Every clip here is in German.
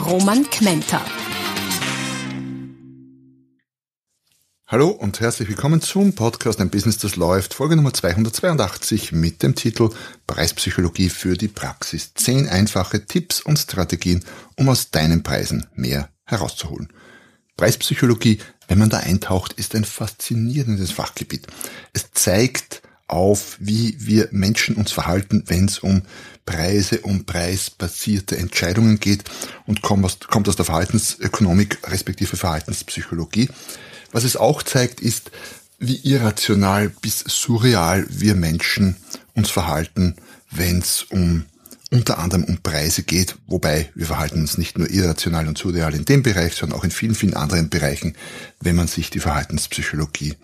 Roman Kmenter. Hallo und herzlich willkommen zum Podcast Ein Business, das läuft, Folge Nummer 282 mit dem Titel Preispsychologie für die Praxis. Zehn einfache Tipps und Strategien, um aus deinen Preisen mehr herauszuholen. Preispsychologie, wenn man da eintaucht, ist ein faszinierendes Fachgebiet. Es zeigt auf, wie wir Menschen uns verhalten, wenn es um Preise, um preisbasierte Entscheidungen geht und kommt aus, kommt aus der Verhaltensökonomik respektive Verhaltenspsychologie. Was es auch zeigt, ist, wie irrational bis surreal wir Menschen uns verhalten, wenn es um unter anderem um Preise geht, wobei wir verhalten uns nicht nur irrational und surreal in dem Bereich, sondern auch in vielen, vielen anderen Bereichen, wenn man sich die Verhaltenspsychologie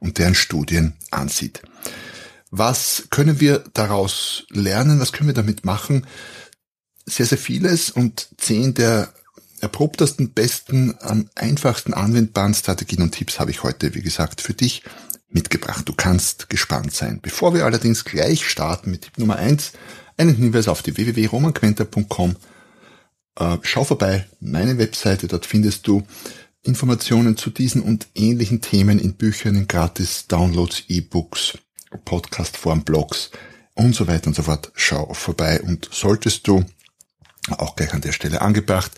und deren Studien ansieht. Was können wir daraus lernen? Was können wir damit machen? Sehr, sehr vieles und zehn der erprobtesten, besten, am einfachsten anwendbaren Strategien und Tipps habe ich heute, wie gesagt, für dich mitgebracht. Du kannst gespannt sein. Bevor wir allerdings gleich starten mit Tipp Nummer eins, einen Hinweis auf die www.romanquenter.com. Äh, schau vorbei, meine Webseite, dort findest du Informationen zu diesen und ähnlichen Themen in Büchern, in gratis Downloads, E-Books, Podcastform, Blogs und so weiter und so fort. Schau vorbei und solltest du auch gleich an der Stelle angebracht,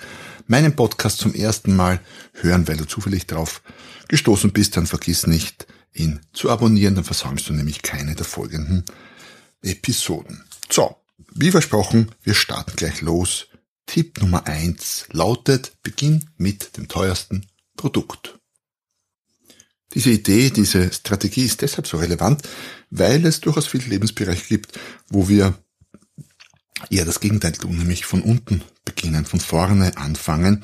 meinen Podcast zum ersten Mal hören, weil du zufällig drauf gestoßen bist, dann vergiss nicht, ihn zu abonnieren, dann versäumst du nämlich keine der folgenden Episoden. So, wie versprochen, wir starten gleich los. Tipp Nummer eins lautet, beginn mit dem teuersten Produkt. Diese Idee, diese Strategie ist deshalb so relevant, weil es durchaus viele Lebensbereiche gibt, wo wir eher das Gegenteil tun, nämlich von unten beginnen, von vorne anfangen.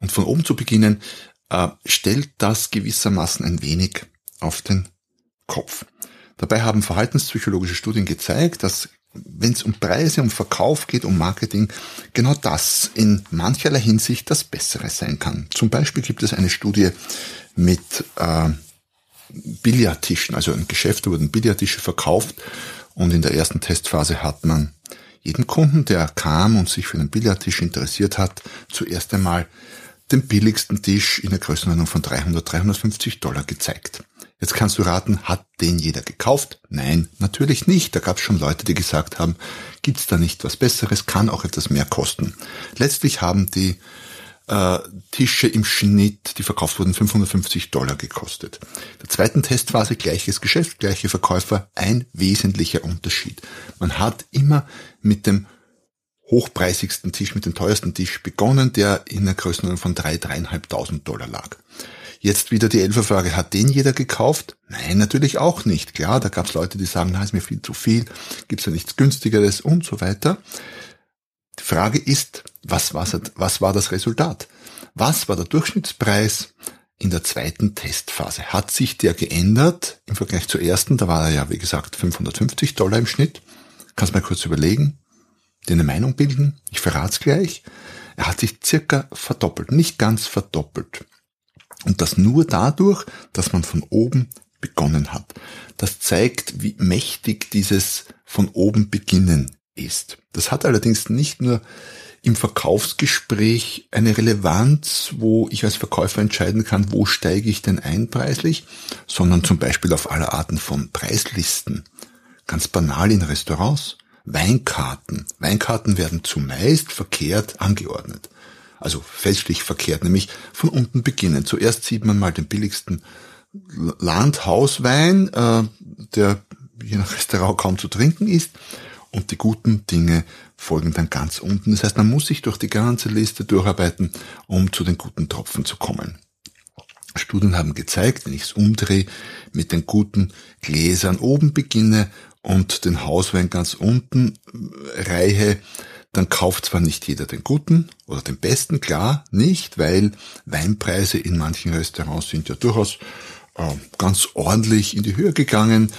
Und von oben zu beginnen, äh, stellt das gewissermaßen ein wenig auf den Kopf. Dabei haben verhaltenspsychologische Studien gezeigt, dass wenn es um Preise, um Verkauf geht, um Marketing, genau das in mancherlei Hinsicht das Bessere sein kann. Zum Beispiel gibt es eine Studie mit äh, Billardtischen, also ein Geschäft, wurden Billardtische verkauft und in der ersten Testphase hat man jedem Kunden, der kam und sich für einen Billardtisch interessiert hat, zuerst einmal den billigsten Tisch in der Größenordnung von 300, 350 Dollar gezeigt. Jetzt kannst du raten, hat den jeder gekauft? Nein, natürlich nicht. Da gab es schon Leute, die gesagt haben, gibt's da nicht was Besseres, kann auch etwas mehr kosten. Letztlich haben die äh, Tische im Schnitt, die verkauft wurden, 550 Dollar gekostet. Der zweiten Testphase gleiches Geschäft, gleiche Verkäufer, ein wesentlicher Unterschied. Man hat immer mit dem hochpreisigsten Tisch, mit dem teuersten Tisch begonnen, der in der Größenordnung von 3.000, 3.500 Dollar lag. Jetzt wieder die Elferfrage, hat den jeder gekauft? Nein, natürlich auch nicht. Klar, da gab es Leute, die sagen, na, ist mir viel zu viel, gibt's ja nichts günstigeres und so weiter. Die Frage ist, was war, was war das Resultat? Was war der Durchschnittspreis in der zweiten Testphase? Hat sich der geändert im Vergleich zur ersten? Da war er ja, wie gesagt, 550 Dollar im Schnitt. Kannst mal kurz überlegen, dir eine Meinung bilden. Ich verrate es gleich. Er hat sich circa verdoppelt, nicht ganz verdoppelt. Und das nur dadurch, dass man von oben begonnen hat. Das zeigt, wie mächtig dieses von oben beginnen ist. Das hat allerdings nicht nur im Verkaufsgespräch eine Relevanz, wo ich als Verkäufer entscheiden kann, wo steige ich denn ein preislich, sondern zum Beispiel auf aller Arten von Preislisten. Ganz banal in Restaurants. Weinkarten. Weinkarten werden zumeist verkehrt angeordnet. Also fälschlich verkehrt, nämlich von unten beginnen. Zuerst sieht man mal den billigsten Landhauswein, äh, der je nach Restaurant kaum zu trinken ist und die guten Dinge folgen dann ganz unten. Das heißt, man muss sich durch die ganze Liste durcharbeiten, um zu den guten Tropfen zu kommen. Studien haben gezeigt, wenn ich es umdrehe, mit den guten Gläsern oben beginne und den Hauswein ganz unten reihe, dann kauft zwar nicht jeder den guten oder den besten, klar, nicht, weil Weinpreise in manchen Restaurants sind ja durchaus äh, ganz ordentlich in die Höhe gegangen.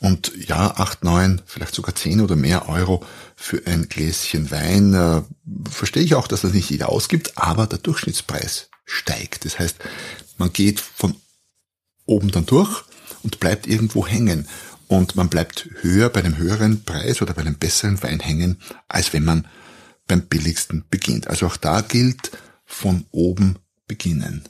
Und ja, acht, neun, vielleicht sogar zehn oder mehr Euro für ein Gläschen Wein, äh, verstehe ich auch, dass das nicht jeder ausgibt, aber der Durchschnittspreis steigt. Das heißt, man geht von oben dann durch und bleibt irgendwo hängen. Und man bleibt höher bei einem höheren Preis oder bei einem besseren Wein hängen, als wenn man beim billigsten beginnt. Also auch da gilt von oben beginnen.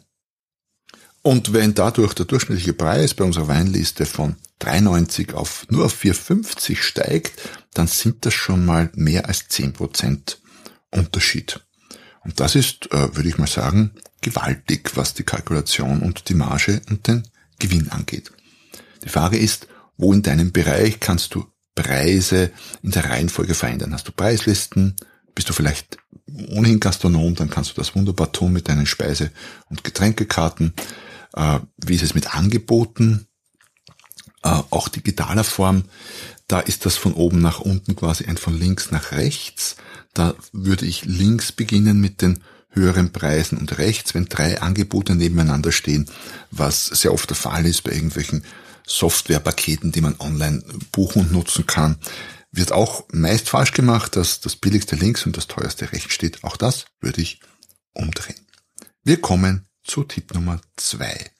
Und wenn dadurch der durchschnittliche Preis bei unserer Weinliste von 3,90 auf nur auf 4,50 steigt, dann sind das schon mal mehr als 10% Unterschied. Und das ist, äh, würde ich mal sagen, gewaltig, was die Kalkulation und die Marge und den Gewinn angeht. Die Frage ist, wo in deinem Bereich kannst du Preise in der Reihenfolge verändern? Hast du Preislisten? Bist du vielleicht ohnehin Gastronom? Dann kannst du das wunderbar tun mit deinen Speise- und Getränkekarten. Äh, wie ist es mit Angeboten? Äh, auch digitaler Form. Da ist das von oben nach unten quasi ein von links nach rechts. Da würde ich links beginnen mit den höheren Preisen und rechts, wenn drei Angebote nebeneinander stehen, was sehr oft der Fall ist bei irgendwelchen Softwarepaketen, die man online buchen und nutzen kann, wird auch meist falsch gemacht, dass das billigste links und das teuerste rechts steht. Auch das würde ich umdrehen. Wir kommen zu Tipp Nummer zwei.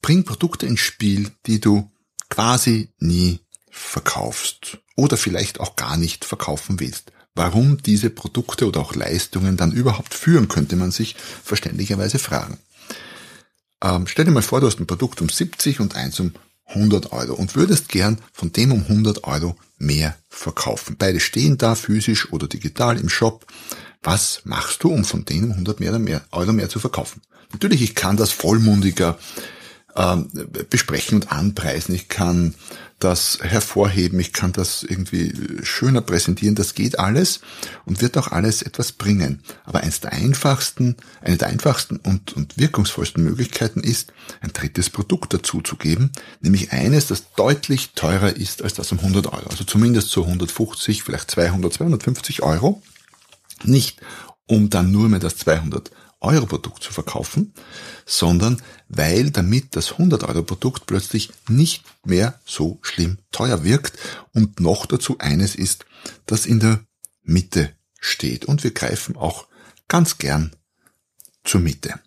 Bring Produkte ins Spiel, die du quasi nie verkaufst oder vielleicht auch gar nicht verkaufen willst. Warum diese Produkte oder auch Leistungen dann überhaupt führen, könnte man sich verständlicherweise fragen. Ähm, stell dir mal vor, du hast ein Produkt um 70 und eins um 100 Euro und würdest gern von dem um 100 Euro mehr verkaufen. Beide stehen da physisch oder digital im Shop. Was machst du, um von denen um 100 mehr, mehr, Euro mehr zu verkaufen? Natürlich, ich kann das vollmundiger ähm, besprechen und anpreisen. Ich kann das hervorheben, ich kann das irgendwie schöner präsentieren, das geht alles und wird auch alles etwas bringen. Aber eins der einfachsten, eine der einfachsten und, und wirkungsvollsten Möglichkeiten ist, ein drittes Produkt dazuzugeben, nämlich eines, das deutlich teurer ist als das um 100 Euro. Also zumindest so 150, vielleicht 200, 250 Euro. Nicht um dann nur mehr das 200 Euro-Produkt zu verkaufen, sondern weil damit das 100-Euro-Produkt plötzlich nicht mehr so schlimm teuer wirkt und noch dazu eines ist, das in der Mitte steht. Und wir greifen auch ganz gern zur Mitte.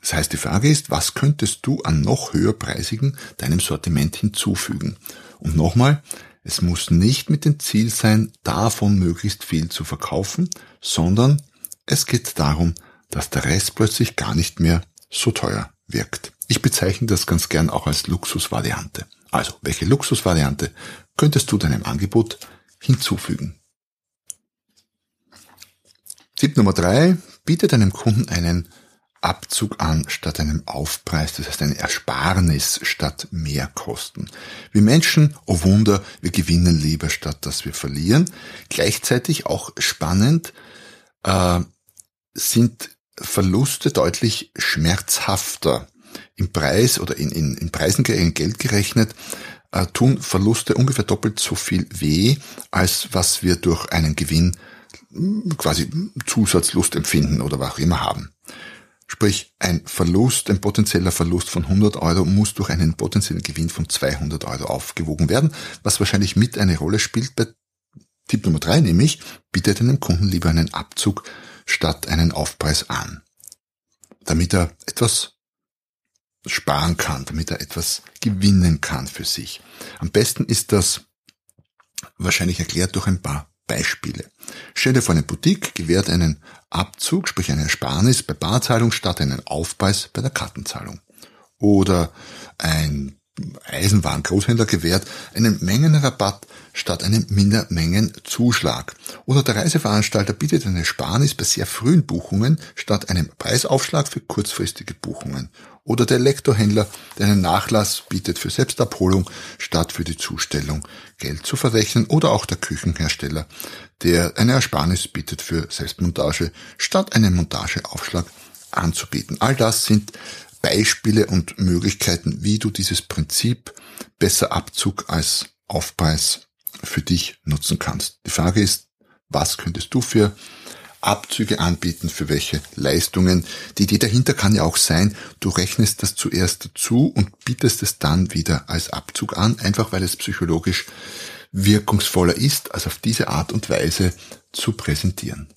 Das heißt, die Frage ist, was könntest du an noch höherpreisigen deinem Sortiment hinzufügen? Und nochmal, es muss nicht mit dem Ziel sein, davon möglichst viel zu verkaufen, sondern es geht darum, dass der Rest plötzlich gar nicht mehr so teuer wirkt. Ich bezeichne das ganz gern auch als Luxusvariante. Also, welche Luxusvariante könntest du deinem Angebot hinzufügen? Tipp Nummer drei, biete deinem Kunden einen Abzug an statt einem Aufpreis, das heißt eine Ersparnis statt Mehrkosten. Wir Menschen, oh Wunder, wir gewinnen lieber statt dass wir verlieren. Gleichzeitig auch spannend äh, sind Verluste deutlich schmerzhafter. Im Preis oder in, in, in Preisen in Geld gerechnet äh, tun Verluste ungefähr doppelt so viel weh, als was wir durch einen Gewinn hm, quasi Zusatzlust empfinden oder was auch immer haben. Sprich, ein Verlust, ein potenzieller Verlust von 100 Euro muss durch einen potenziellen Gewinn von 200 Euro aufgewogen werden, was wahrscheinlich mit eine Rolle spielt bei Tipp Nummer drei, nämlich bietet einem Kunden lieber einen Abzug statt einen Aufpreis an, damit er etwas sparen kann, damit er etwas gewinnen kann für sich. Am besten ist das wahrscheinlich erklärt durch ein paar Beispiele. Stell dir vor, eine Boutique gewährt einen Abzug, sprich eine Ersparnis bei Barzahlung statt einen Aufpreis bei der Kartenzahlung. Oder ein Eisenwarengroßhändler gewährt einen Mengenrabatt statt einem Mindermengenzuschlag. Oder der Reiseveranstalter bietet eine Sparnis bei sehr frühen Buchungen statt einem Preisaufschlag für kurzfristige Buchungen. Oder der Elektrohändler, der einen Nachlass bietet für Selbstabholung statt für die Zustellung Geld zu verrechnen. Oder auch der Küchenhersteller, der eine Ersparnis bietet für Selbstmontage statt einen Montageaufschlag anzubieten. All das sind Beispiele und Möglichkeiten, wie du dieses Prinzip besser Abzug als Aufpreis für dich nutzen kannst. Die Frage ist, Was könntest du für Abzüge anbieten für welche Leistungen. Die Idee dahinter kann ja auch sein, du rechnest das zuerst dazu und bietest es dann wieder als Abzug an, einfach weil es psychologisch wirkungsvoller ist, als auf diese Art und Weise zu präsentieren.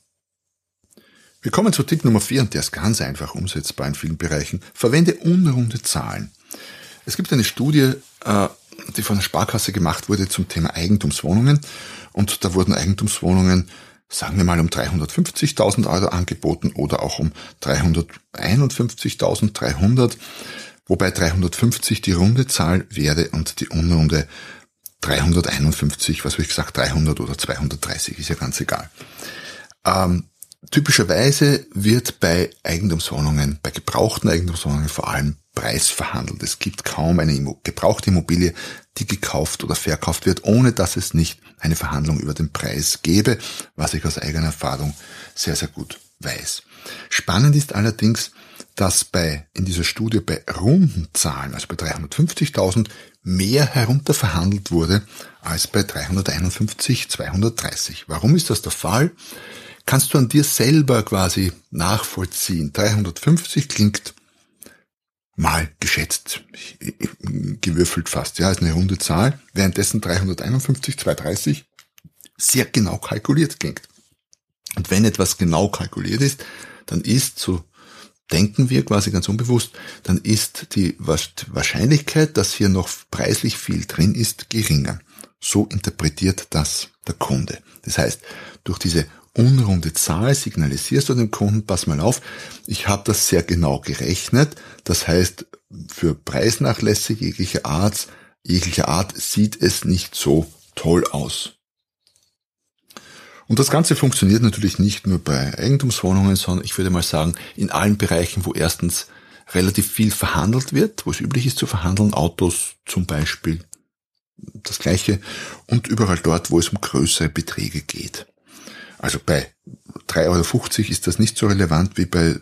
Wir kommen zu Tipp Nummer 4 und der ist ganz einfach umsetzbar in vielen Bereichen. Verwende unrunde Zahlen. Es gibt eine Studie, äh, die von der Sparkasse gemacht wurde zum Thema Eigentumswohnungen und da wurden Eigentumswohnungen sagen wir mal um 350.000 Euro angeboten oder auch um 351.300, wobei 350 die runde Zahl wäre und die unrunde 351, was habe ich gesagt, 300 oder 230, ist ja ganz egal. Ähm, typischerweise wird bei Eigentumswohnungen, bei gebrauchten Eigentumswohnungen vor allem Preis verhandelt. Es gibt kaum eine gebrauchte Immobilie, die gekauft oder verkauft wird, ohne dass es nicht eine Verhandlung über den Preis gäbe, was ich aus eigener Erfahrung sehr, sehr gut weiß. Spannend ist allerdings, dass bei, in dieser Studie bei runden Zahlen, also bei 350.000, mehr herunter verhandelt wurde als bei 351, 230. Warum ist das der Fall? Kannst du an dir selber quasi nachvollziehen. 350 klingt mal geschätzt, gewürfelt fast, ja, ist eine runde Zahl, währenddessen 351, 230 sehr genau kalkuliert klingt. Und wenn etwas genau kalkuliert ist, dann ist, so denken wir quasi ganz unbewusst, dann ist die Wahrscheinlichkeit, dass hier noch preislich viel drin ist, geringer. So interpretiert das der Kunde. Das heißt, durch diese unrunde Zahl signalisierst du dem Kunden, pass mal auf, ich habe das sehr genau gerechnet. Das heißt, für Preisnachlässe jeglicher Art, jeglicher Art sieht es nicht so toll aus. Und das Ganze funktioniert natürlich nicht nur bei Eigentumswohnungen, sondern ich würde mal sagen, in allen Bereichen, wo erstens relativ viel verhandelt wird, wo es üblich ist zu verhandeln, Autos zum Beispiel, das gleiche, und überall dort, wo es um größere Beträge geht. Also bei 3,50 Euro ist das nicht so relevant wie bei äh,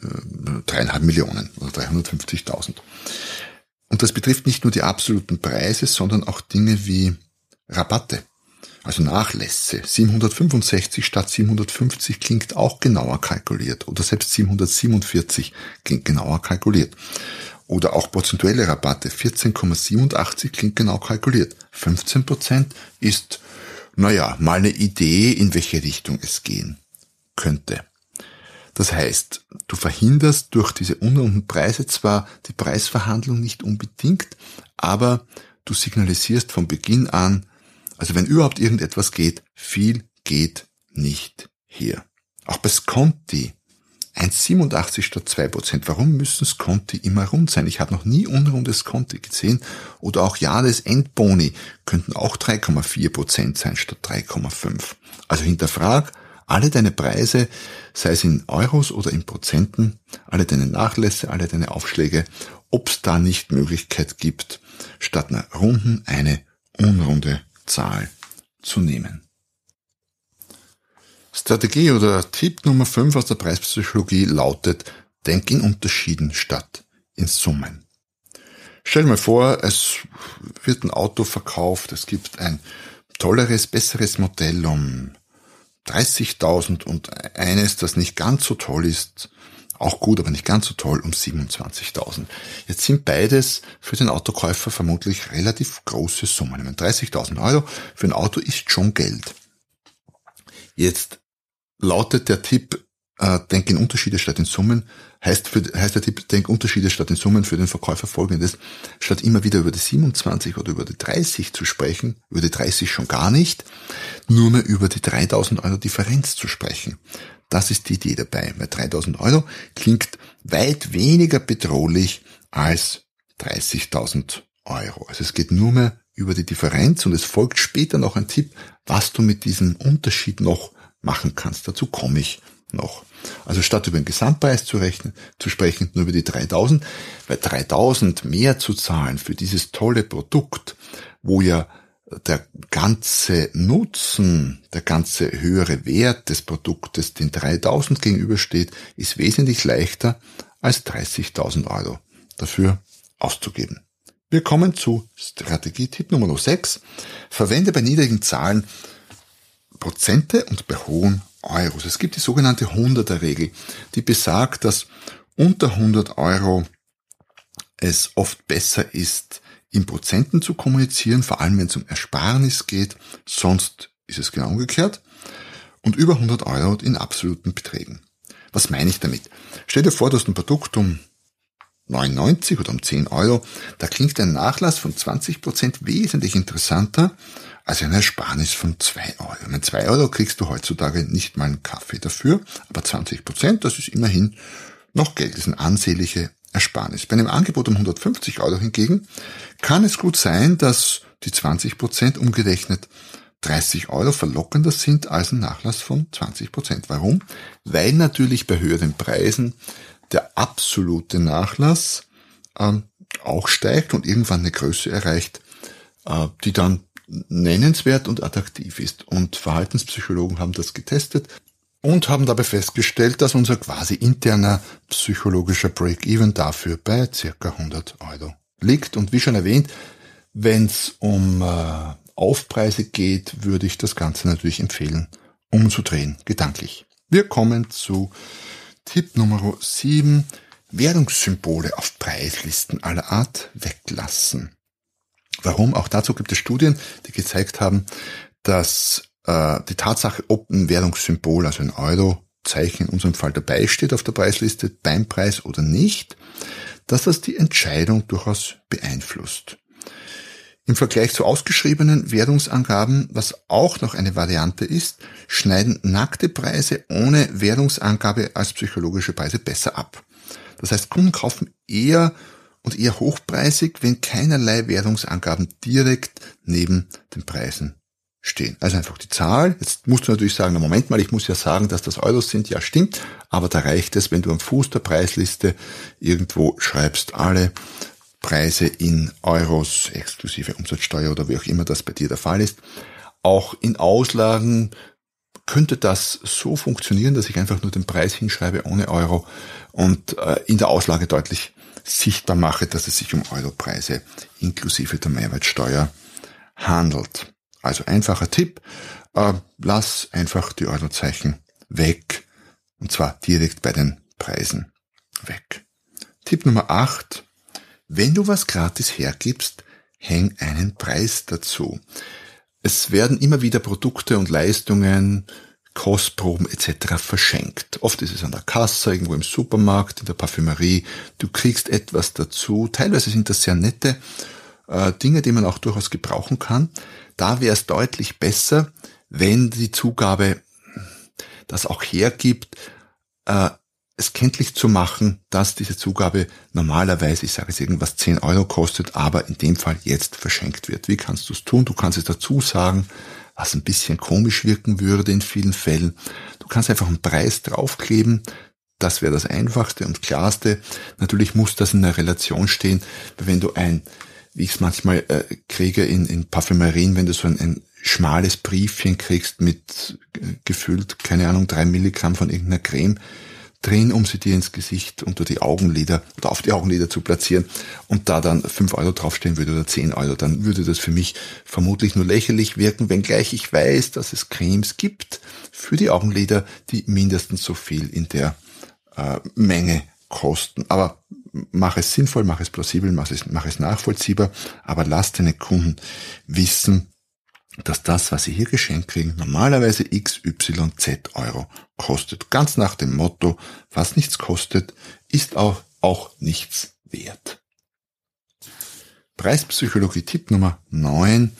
dreieinhalb Millionen oder 350.000. Und das betrifft nicht nur die absoluten Preise, sondern auch Dinge wie Rabatte, also Nachlässe. 765 statt 750 klingt auch genauer kalkuliert oder selbst 747 klingt genauer kalkuliert. Oder auch prozentuelle Rabatte. 14,87 klingt genau kalkuliert. 15% ist naja, mal eine Idee, in welche Richtung es gehen könnte. Das heißt, du verhinderst durch diese unrunden Preise zwar die Preisverhandlung nicht unbedingt, aber du signalisierst von Beginn an, also wenn überhaupt irgendetwas geht, viel geht nicht hier. Auch bei Sconti 1,87 statt 2%. Warum müssen Sconti immer rund sein? Ich habe noch nie unrundes Sconti gesehen. Oder auch Jahresendboni könnten auch 3,4% sein statt 3,5. Also hinterfrag alle deine Preise, sei es in Euros oder in Prozenten, alle deine Nachlässe, alle deine Aufschläge, ob es da nicht Möglichkeit gibt, statt einer runden eine unrunde Zahl zu nehmen. Strategie oder Tipp Nummer 5 aus der Preispsychologie lautet, denk in Unterschieden statt in Summen. Stell dir mal vor, es wird ein Auto verkauft, es gibt ein tolleres, besseres Modell um 30.000 und eines, das nicht ganz so toll ist, auch gut, aber nicht ganz so toll, um 27.000. Jetzt sind beides für den Autokäufer vermutlich relativ große Summen. 30.000 Euro für ein Auto ist schon Geld. Jetzt lautet der Tipp, äh, denk in Unterschiede statt in Summen, heißt, für, heißt der Tipp, denk Unterschiede statt in Summen für den Verkäufer folgendes, statt immer wieder über die 27 oder über die 30 zu sprechen, über die 30 schon gar nicht, nur mehr über die 3000 Euro Differenz zu sprechen. Das ist die Idee dabei, weil 3000 Euro klingt weit weniger bedrohlich als 30.000 Euro. Also es geht nur mehr über die Differenz und es folgt später noch ein Tipp, was du mit diesem Unterschied noch machen kannst. Dazu komme ich noch. Also statt über den Gesamtpreis zu rechnen, zu sprechen, nur über die 3000, weil 3000 mehr zu zahlen für dieses tolle Produkt, wo ja der ganze Nutzen, der ganze höhere Wert des Produktes den 3000 gegenübersteht, ist wesentlich leichter als 30.000 Euro dafür auszugeben. Wir kommen zu Strategietipp Nummer 6. Verwende bei niedrigen Zahlen Prozente und bei hohen Euros. Es gibt die sogenannte 100er Regel, die besagt, dass unter 100 Euro es oft besser ist, in Prozenten zu kommunizieren, vor allem wenn es um Ersparnis geht. Sonst ist es genau umgekehrt. Und über 100 Euro in absoluten Beträgen. Was meine ich damit? Stell dir vor, du hast ein Produkt um 99 oder um 10 Euro. Da klingt ein Nachlass von 20 Prozent wesentlich interessanter als eine Ersparnis von 2 Euro. Mit 2 Euro kriegst du heutzutage nicht mal einen Kaffee dafür, aber 20%, Prozent, das ist immerhin noch Geld, das ist eine ansehnliche Ersparnis. Bei einem Angebot um 150 Euro hingegen kann es gut sein, dass die 20 Prozent umgerechnet 30 Euro verlockender sind als ein Nachlass von 20 Prozent. Warum? Weil natürlich bei höheren Preisen der absolute Nachlass ähm, auch steigt und irgendwann eine Größe erreicht, äh, die dann nennenswert und attraktiv ist. Und Verhaltenspsychologen haben das getestet und haben dabei festgestellt, dass unser quasi interner psychologischer Break-Even dafür bei circa 100 Euro liegt. Und wie schon erwähnt, wenn es um äh, Aufpreise geht, würde ich das Ganze natürlich empfehlen, umzudrehen, gedanklich. Wir kommen zu Tipp Nummer 7. Währungssymbole auf Preislisten aller Art weglassen. Warum? Auch dazu gibt es Studien, die gezeigt haben, dass äh, die Tatsache, ob ein Währungssymbol, also ein Euro-Zeichen in unserem Fall dabei steht auf der Preisliste beim Preis oder nicht, dass das die Entscheidung durchaus beeinflusst. Im Vergleich zu ausgeschriebenen Währungsangaben, was auch noch eine Variante ist, schneiden nackte Preise ohne Währungsangabe als psychologische Preise besser ab. Das heißt, Kunden kaufen eher und eher hochpreisig, wenn keinerlei Währungsangaben direkt neben den Preisen stehen. Also einfach die Zahl. Jetzt musst du natürlich sagen, na Moment mal, ich muss ja sagen, dass das Euros sind. Ja, stimmt. Aber da reicht es, wenn du am Fuß der Preisliste irgendwo schreibst, alle Preise in Euros, exklusive Umsatzsteuer oder wie auch immer das bei dir der Fall ist. Auch in Auslagen könnte das so funktionieren, dass ich einfach nur den Preis hinschreibe ohne Euro und äh, in der Auslage deutlich sichtbar mache, dass es sich um Europreise inklusive der Mehrwertsteuer handelt. Also einfacher Tipp, äh, lass einfach die Eurozeichen weg und zwar direkt bei den Preisen weg. Tipp Nummer 8, wenn du was gratis hergibst, häng einen Preis dazu. Es werden immer wieder Produkte und Leistungen Kostproben etc. verschenkt. Oft ist es an der Kasse, irgendwo im Supermarkt, in der Parfümerie. Du kriegst etwas dazu. Teilweise sind das sehr nette äh, Dinge, die man auch durchaus gebrauchen kann. Da wäre es deutlich besser, wenn die Zugabe das auch hergibt, äh, es kenntlich zu machen, dass diese Zugabe normalerweise, ich sage jetzt irgendwas, 10 Euro kostet, aber in dem Fall jetzt verschenkt wird. Wie kannst du es tun? Du kannst es dazu sagen, was ein bisschen komisch wirken würde in vielen Fällen. Du kannst einfach einen Preis draufkleben. Das wäre das einfachste und klarste. Natürlich muss das in einer Relation stehen, wenn du ein, wie ich es manchmal äh, kriege in, in Parfümerien, wenn du so ein, ein schmales Briefchen kriegst mit äh, gefüllt, keine Ahnung, drei Milligramm von irgendeiner Creme, drin, um sie dir ins Gesicht unter die Augenlider oder auf die Augenlider zu platzieren und da dann fünf Euro draufstehen würde oder zehn Euro, dann würde das für mich vermutlich nur lächerlich wirken, wenngleich ich weiß, dass es Cremes gibt für die Augenlider, die mindestens so viel in der äh, Menge kosten. Aber mach es sinnvoll, mach es plausibel, mach es, mach es nachvollziehbar, aber lass deine Kunden wissen, dass das, was sie hier geschenkt kriegen, normalerweise XYZ Euro kostet. Ganz nach dem Motto, was nichts kostet, ist auch, auch nichts wert. Preispsychologie-Tipp Nummer 9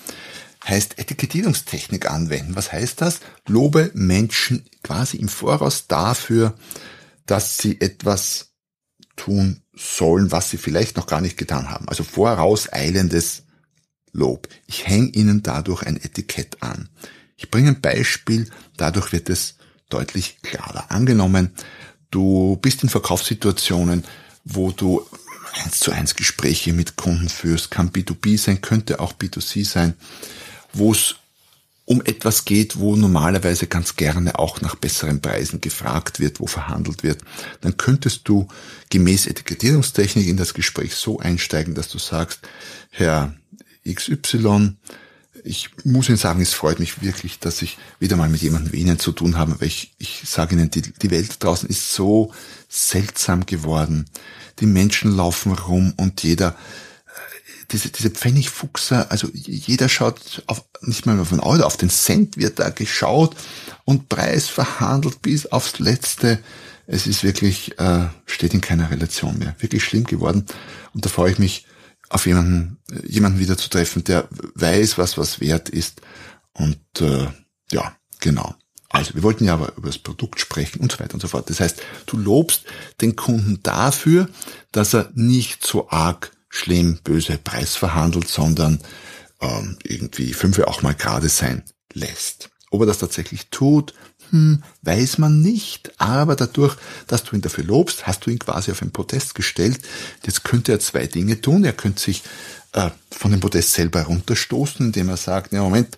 heißt Etikettierungstechnik anwenden. Was heißt das? Lobe Menschen quasi im Voraus dafür, dass sie etwas tun sollen, was sie vielleicht noch gar nicht getan haben. Also vorauseilendes Lob. Ich hänge ihnen dadurch ein Etikett an. Ich bringe ein Beispiel, dadurch wird es deutlich klarer. Angenommen, du bist in Verkaufssituationen, wo du eins zu eins Gespräche mit Kunden führst, kann B2B sein, könnte auch B2C sein, wo es um etwas geht, wo normalerweise ganz gerne auch nach besseren Preisen gefragt wird, wo verhandelt wird, dann könntest du gemäß Etikettierungstechnik in das Gespräch so einsteigen, dass du sagst, Herr XY, ich muss Ihnen sagen, es freut mich wirklich, dass ich wieder mal mit jemandem wie Ihnen zu tun habe, weil ich, ich sage Ihnen, die, die Welt draußen ist so seltsam geworden. Die Menschen laufen rum und jeder, äh, diese, diese Pfennigfuchser, also jeder schaut auf, nicht mal auf den Euro, auf den Cent wird da geschaut und Preis verhandelt bis aufs Letzte. Es ist wirklich, äh, steht in keiner Relation mehr. Wirklich schlimm geworden. Und da freue ich mich, auf jemanden, jemanden wieder zu treffen, der weiß, was was wert ist. Und äh, ja, genau. Also wir wollten ja aber über das Produkt sprechen und so weiter und so fort. Das heißt, du lobst den Kunden dafür, dass er nicht so arg schlimm böse Preis verhandelt, sondern ähm, irgendwie fünf auch mal gerade sein lässt. Ob er das tatsächlich tut, hm, weiß man nicht, aber dadurch, dass du ihn dafür lobst, hast du ihn quasi auf einen Protest gestellt. Jetzt könnte er zwei Dinge tun. Er könnte sich äh, von dem Protest selber runterstoßen, indem er sagt, ja Moment,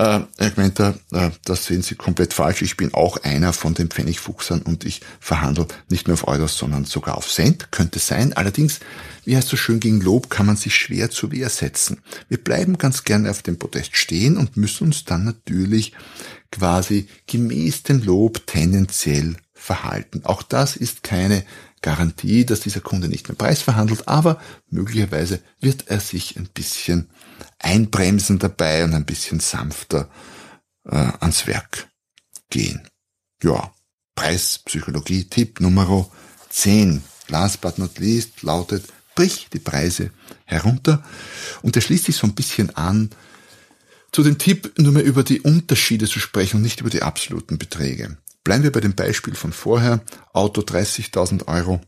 äh, Herr Gmenter, äh, das sehen Sie komplett falsch. Ich bin auch einer von den Pfennigfuchsern und ich verhandle nicht nur auf Euros, sondern sogar auf Cent. Könnte sein. Allerdings, wie heißt so schön, gegen Lob kann man sich schwer zur Wehr setzen. Wir bleiben ganz gerne auf dem Protest stehen und müssen uns dann natürlich quasi gemäß dem Lob tendenziell verhalten. Auch das ist keine Garantie, dass dieser Kunde nicht mehr Preis verhandelt, aber möglicherweise wird er sich ein bisschen einbremsen dabei und ein bisschen sanfter äh, ans Werk gehen. Ja, Preispsychologie, Tipp Nummer 10, last but not least, lautet, brich die Preise herunter und der schließt sich so ein bisschen an zu dem Tipp, nur mehr über die Unterschiede zu sprechen und nicht über die absoluten Beträge. Bleiben wir bei dem Beispiel von vorher, Auto 30.000 Euro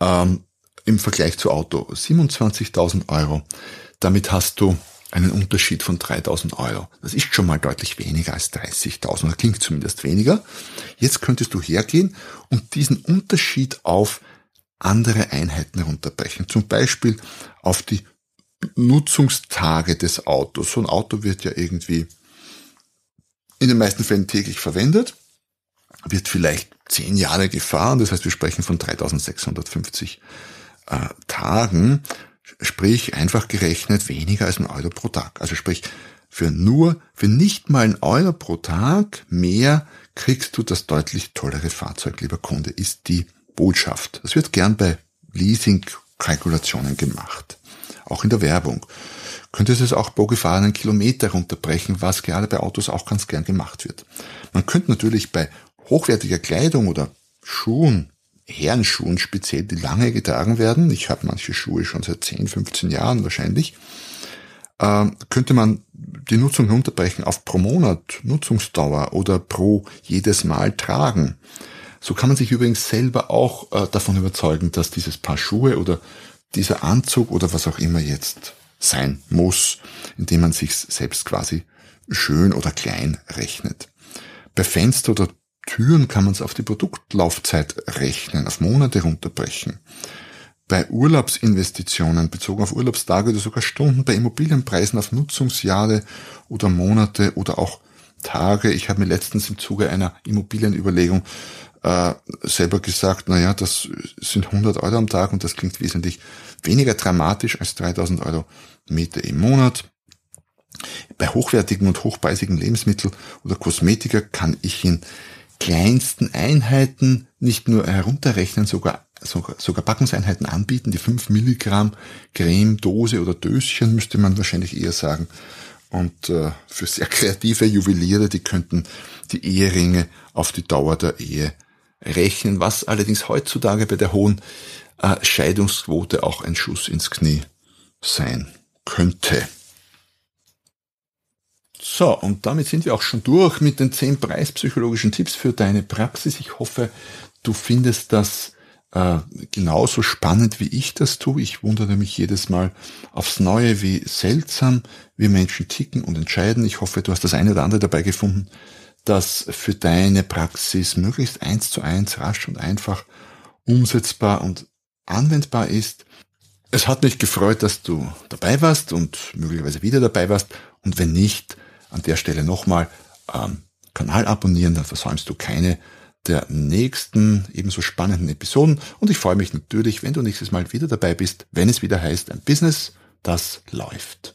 ähm, im Vergleich zu Auto 27.000 Euro. Damit hast du einen Unterschied von 3000 Euro. Das ist schon mal deutlich weniger als 30.000, das klingt zumindest weniger. Jetzt könntest du hergehen und diesen Unterschied auf andere Einheiten herunterbrechen. Zum Beispiel auf die Nutzungstage des Autos. So ein Auto wird ja irgendwie in den meisten Fällen täglich verwendet, wird vielleicht zehn Jahre gefahren, das heißt, wir sprechen von 3650 äh, Tagen, sprich einfach gerechnet weniger als ein Euro pro Tag. Also sprich, für nur, für nicht mal ein Euro pro Tag mehr kriegst du das deutlich tollere Fahrzeug, lieber Kunde, ist die Botschaft. Das wird gern bei Leasing-Kalkulationen gemacht auch in der Werbung. Könntest es auch pro gefahrenen Kilometer runterbrechen, was gerade bei Autos auch ganz gern gemacht wird. Man könnte natürlich bei hochwertiger Kleidung oder Schuhen, Herrenschuhen speziell, die lange getragen werden, ich habe manche Schuhe schon seit 10, 15 Jahren wahrscheinlich, äh, könnte man die Nutzung runterbrechen auf pro Monat Nutzungsdauer oder pro jedes Mal tragen. So kann man sich übrigens selber auch äh, davon überzeugen, dass dieses Paar Schuhe oder dieser Anzug oder was auch immer jetzt sein muss, indem man sich selbst quasi schön oder klein rechnet. Bei Fenster oder Türen kann man es auf die Produktlaufzeit rechnen, auf Monate runterbrechen. Bei Urlaubsinvestitionen bezogen auf Urlaubstage oder sogar Stunden, bei Immobilienpreisen auf Nutzungsjahre oder Monate oder auch Tage. Ich habe mir letztens im Zuge einer Immobilienüberlegung äh, selber gesagt, naja, das sind 100 Euro am Tag und das klingt wesentlich weniger dramatisch als 3000 Euro Miete im Monat. Bei hochwertigen und hochpreisigen Lebensmitteln oder Kosmetika kann ich in kleinsten Einheiten nicht nur herunterrechnen, sogar, sogar, sogar Packungseinheiten anbieten. Die 5 Milligramm Creme, Dose oder Döschen müsste man wahrscheinlich eher sagen. Und äh, für sehr kreative Juweliere, die könnten die Eheringe auf die Dauer der Ehe rechnen, was allerdings heutzutage bei der hohen äh, Scheidungsquote auch ein Schuss ins Knie sein könnte. So, und damit sind wir auch schon durch mit den zehn preispsychologischen Tipps für deine Praxis. Ich hoffe, du findest das äh, genauso spannend, wie ich das tue. Ich wundere mich jedes Mal aufs Neue, wie seltsam wir Menschen ticken und entscheiden. Ich hoffe, du hast das eine oder andere dabei gefunden, das für deine Praxis möglichst eins zu eins, rasch und einfach umsetzbar und anwendbar ist. Es hat mich gefreut, dass du dabei warst und möglicherweise wieder dabei warst. Und wenn nicht, an der Stelle nochmal ähm, Kanal abonnieren, dann versäumst du keine der nächsten ebenso spannenden Episoden. Und ich freue mich natürlich, wenn du nächstes Mal wieder dabei bist, wenn es wieder heißt, ein Business, das läuft.